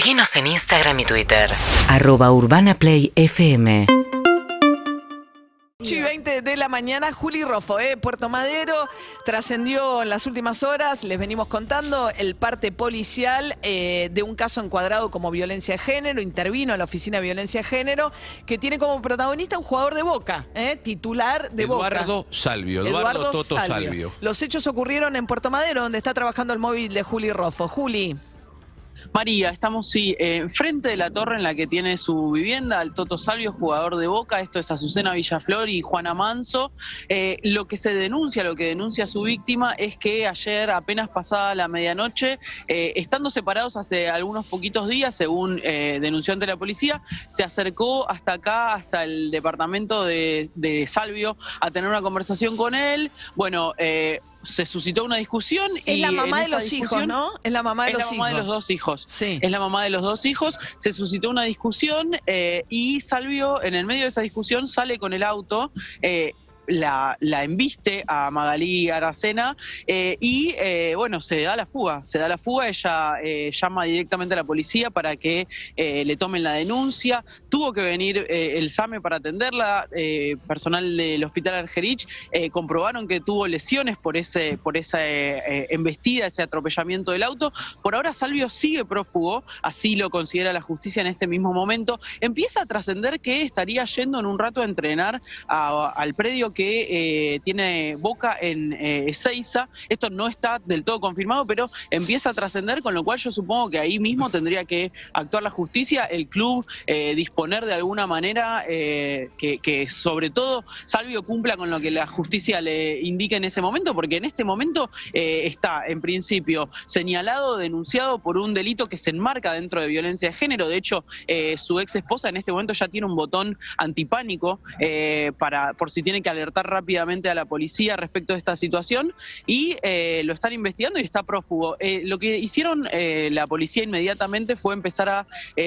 Seguinos en Instagram y Twitter. arroba urbanaplayfm 8 y 20 de la mañana, Juli Rofo, ¿eh? Puerto Madero, trascendió en las últimas horas, les venimos contando, el parte policial eh, de un caso encuadrado como violencia de género, intervino en la oficina de violencia de género, que tiene como protagonista un jugador de Boca, ¿eh? titular de Boca. Eduardo Salvio, Eduardo, Toto Salvio. Los hechos ocurrieron en Puerto Madero, donde está trabajando el móvil de Juli Rofo. Juli. María, estamos sí, eh, enfrente de la torre en la que tiene su vivienda, el Toto Salvio, jugador de Boca, esto es Azucena Villaflor y Juana Manso. Eh, lo que se denuncia, lo que denuncia su víctima es que ayer, apenas pasada la medianoche, eh, estando separados hace algunos poquitos días, según denunció ante la policía, se acercó hasta acá, hasta el departamento de, de Salvio, a tener una conversación con él. Bueno, se suscitó una discusión. Es y la mamá de los hijos, ¿no? Es la mamá de es los la mamá hijos. de los dos hijos. Sí. Es la mamá de los dos hijos. Se suscitó una discusión eh, y Salvio, en el medio de esa discusión, sale con el auto. eh, la, la embiste a Magalí Aracena eh, y eh, bueno, se da la fuga, se da la fuga, ella eh, llama directamente a la policía para que le tomen la denuncia, tuvo que venir el SAME para atenderla, personal del Hospital Argerich, comprobaron que tuvo lesiones por, ese, por esa embestida, ese atropellamiento del auto, por ahora Salvio sigue prófugo, así lo considera la justicia en este mismo momento. Empieza a trascender que estaría yendo en un rato a entrenar al predio eh, tiene Boca en eh. Esto no está del todo confirmado, pero empieza a trascender, con lo cual yo supongo que ahí mismo tendría que actuar la justicia, el club eh, disponer de alguna manera eh, que, que sobre todo Salvio cumpla con lo que la justicia le indique en ese momento, porque en este momento está en principio señalado, denunciado por un delito que se enmarca dentro de violencia de género. De hecho, su ex esposa en este momento ya tiene un botón antipánico para, por si tiene que alertar rápidamente a la policía respecto de esta situación y eh, lo están investigando y está prófugo. Eh, lo que hicieron eh, la policía inmediatamente fue empezar a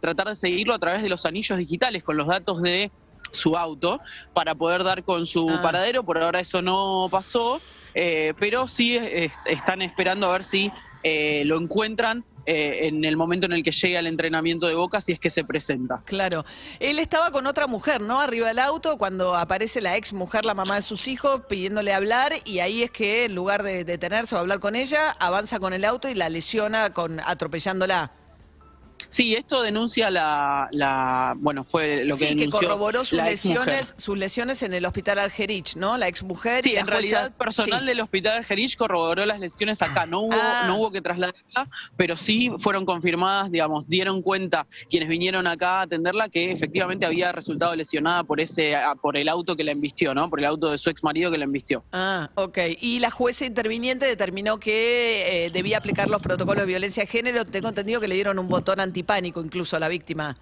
tratar de seguirlo a través de los anillos digitales con los datos de su auto para poder dar con su Ah. paradero. Por ahora eso no pasó, eh, pero sí eh, están esperando a ver si eh, lo encuentran eh, en el momento en el que llegue al entrenamiento de Boca, si es que se presenta. Claro. Él estaba con otra mujer, ¿no? Arriba del auto, cuando aparece la ex mujer, la mamá de sus hijos, pidiéndole hablar, y ahí es que en lugar de detenerse o hablar con ella, avanza con el auto y la lesiona con atropellándola. Sí, esto denuncia la, la bueno, fue lo que sí, que corroboró sus exmujer. lesiones, sus lesiones en el hospital Argerich, ¿no? La ex mujer y Sí, la en jueza- realidad personal Sí. del hospital Argerich corroboró las lesiones acá. No hubo, Ah. no hubo que trasladarla, pero sí fueron confirmadas, digamos, dieron cuenta quienes vinieron acá a atenderla que efectivamente había resultado lesionada por ese, ah, por el auto que la embistió, ¿no? Por el auto de su ex marido que la embistió. Ah, ok. Y la jueza interviniente determinó que eh, debía aplicar los protocolos de violencia de género. Tengo entendido que le dieron un botón antipánico incluso a la víctima.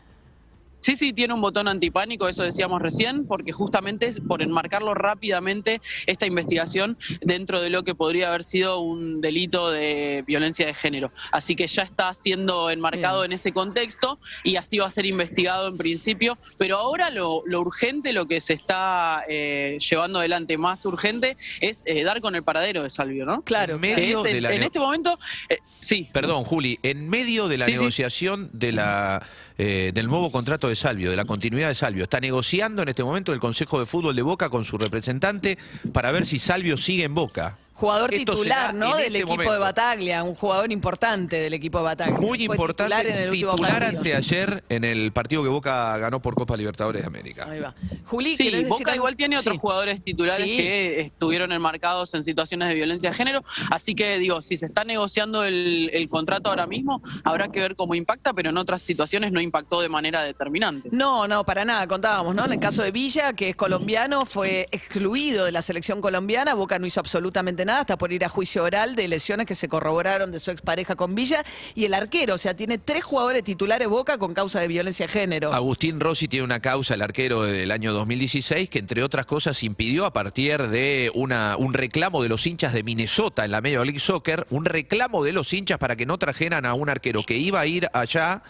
Sí, sí, tiene un botón antipánico, eso decíamos recién, porque justamente es por enmarcarlo rápidamente esta investigación dentro de lo que podría haber sido un delito de violencia de género. Así que ya está siendo enmarcado Bien. en ese contexto y así va a ser investigado en principio. Pero ahora lo, lo urgente, lo que se está eh, llevando adelante más urgente, es eh, dar con el paradero de Salvio, ¿no? Claro. Medio es de en, la en este momento, eh, sí. Perdón, Juli, en medio de la Sí, sí. negociación de la, eh, del nuevo contrato de Salvio, de la continuidad de Salvio, está negociando en este momento el Consejo de Fútbol de Boca con su representante para ver si Salvio sigue en Boca. Jugador Esto titular, ¿no? Del este equipo momento. de Bataglia, un jugador importante del equipo de Bataglia. Muy Fue importante, titular en el titular anteayer en el partido que Boca ganó por Copa Libertadores de América. Ahí va. Juli, Sí, igual tiene otros Sí. jugadores titulares Sí. que estuvieron enmarcados en situaciones de violencia de género. Así que digo, si se está negociando el, el contrato ahora mismo, habrá que ver cómo impacta, pero en otras situaciones no impactó de manera determinante. No, no, para nada, contábamos, ¿no? En el caso de Villa, que es colombiano, fue excluido de la selección colombiana, Boca no hizo absolutamente nada, hasta por ir a juicio oral de lesiones que se corroboraron de su expareja con Villa, y el arquero, o sea, tiene tres jugadores titulares Boca con causa de violencia de género. Agustín Rossi tiene una causa, el arquero del año 2016, que entre otras cosas impidió a partir de una, un reclamo de los hinchas de Minnesota en la Major League Soccer, un reclamo de los hinchas para que no trajeran a un arquero que iba a ir allá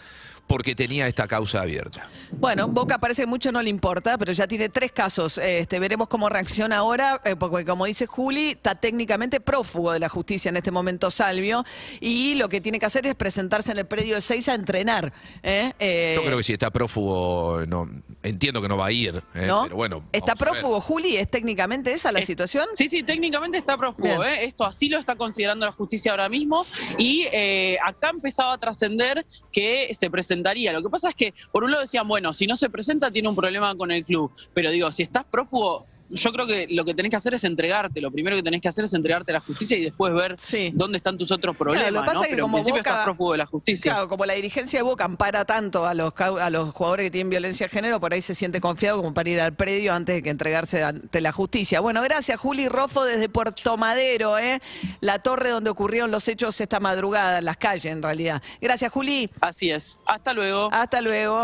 porque tenía esta causa abierta. Bueno, Boca parece que mucho no le importa, pero ya tiene tres casos. Este, veremos cómo reacciona ahora, eh, porque como dice Juli, está técnicamente prófugo de la justicia en este momento Salvio, y lo que tiene que hacer es presentarse en el predio de Seis a entrenar. ¿eh? Eh, Yo creo que si está prófugo, no, entiendo que no va a ir, ¿eh? ¿no? pero bueno. ¿Está prófugo, Juli? ¿Es técnicamente esa la Es- situación? Sí, sí, técnicamente está prófugo. ¿eh? Esto así lo está considerando la justicia ahora mismo. Y eh, acá empezaba a trascender que se presentaría. Lo que pasa es que, por un lado decían, bueno, si no se presenta tiene un problema con el club. Pero digo, si estás prófugo, yo creo que lo que tenés que hacer es entregarte. Lo primero que tenés que hacer es entregarte a la justicia y después ver Sí. dónde están tus otros problemas. lo que pasa ¿no? es que Pero como en principio Boca- estás prófugo de la justicia. Claro, como la dirigencia de Boca ampara tanto a los, a los jugadores que tienen violencia de género, por ahí se siente confiado como para ir al predio antes de que entregarse ante la justicia. Bueno, gracias Juli Rofo desde Puerto Madero, ¿eh? la torre donde ocurrieron los hechos esta madrugada, en las calles en realidad. Gracias Juli, Así es. Hasta luego. hasta luego.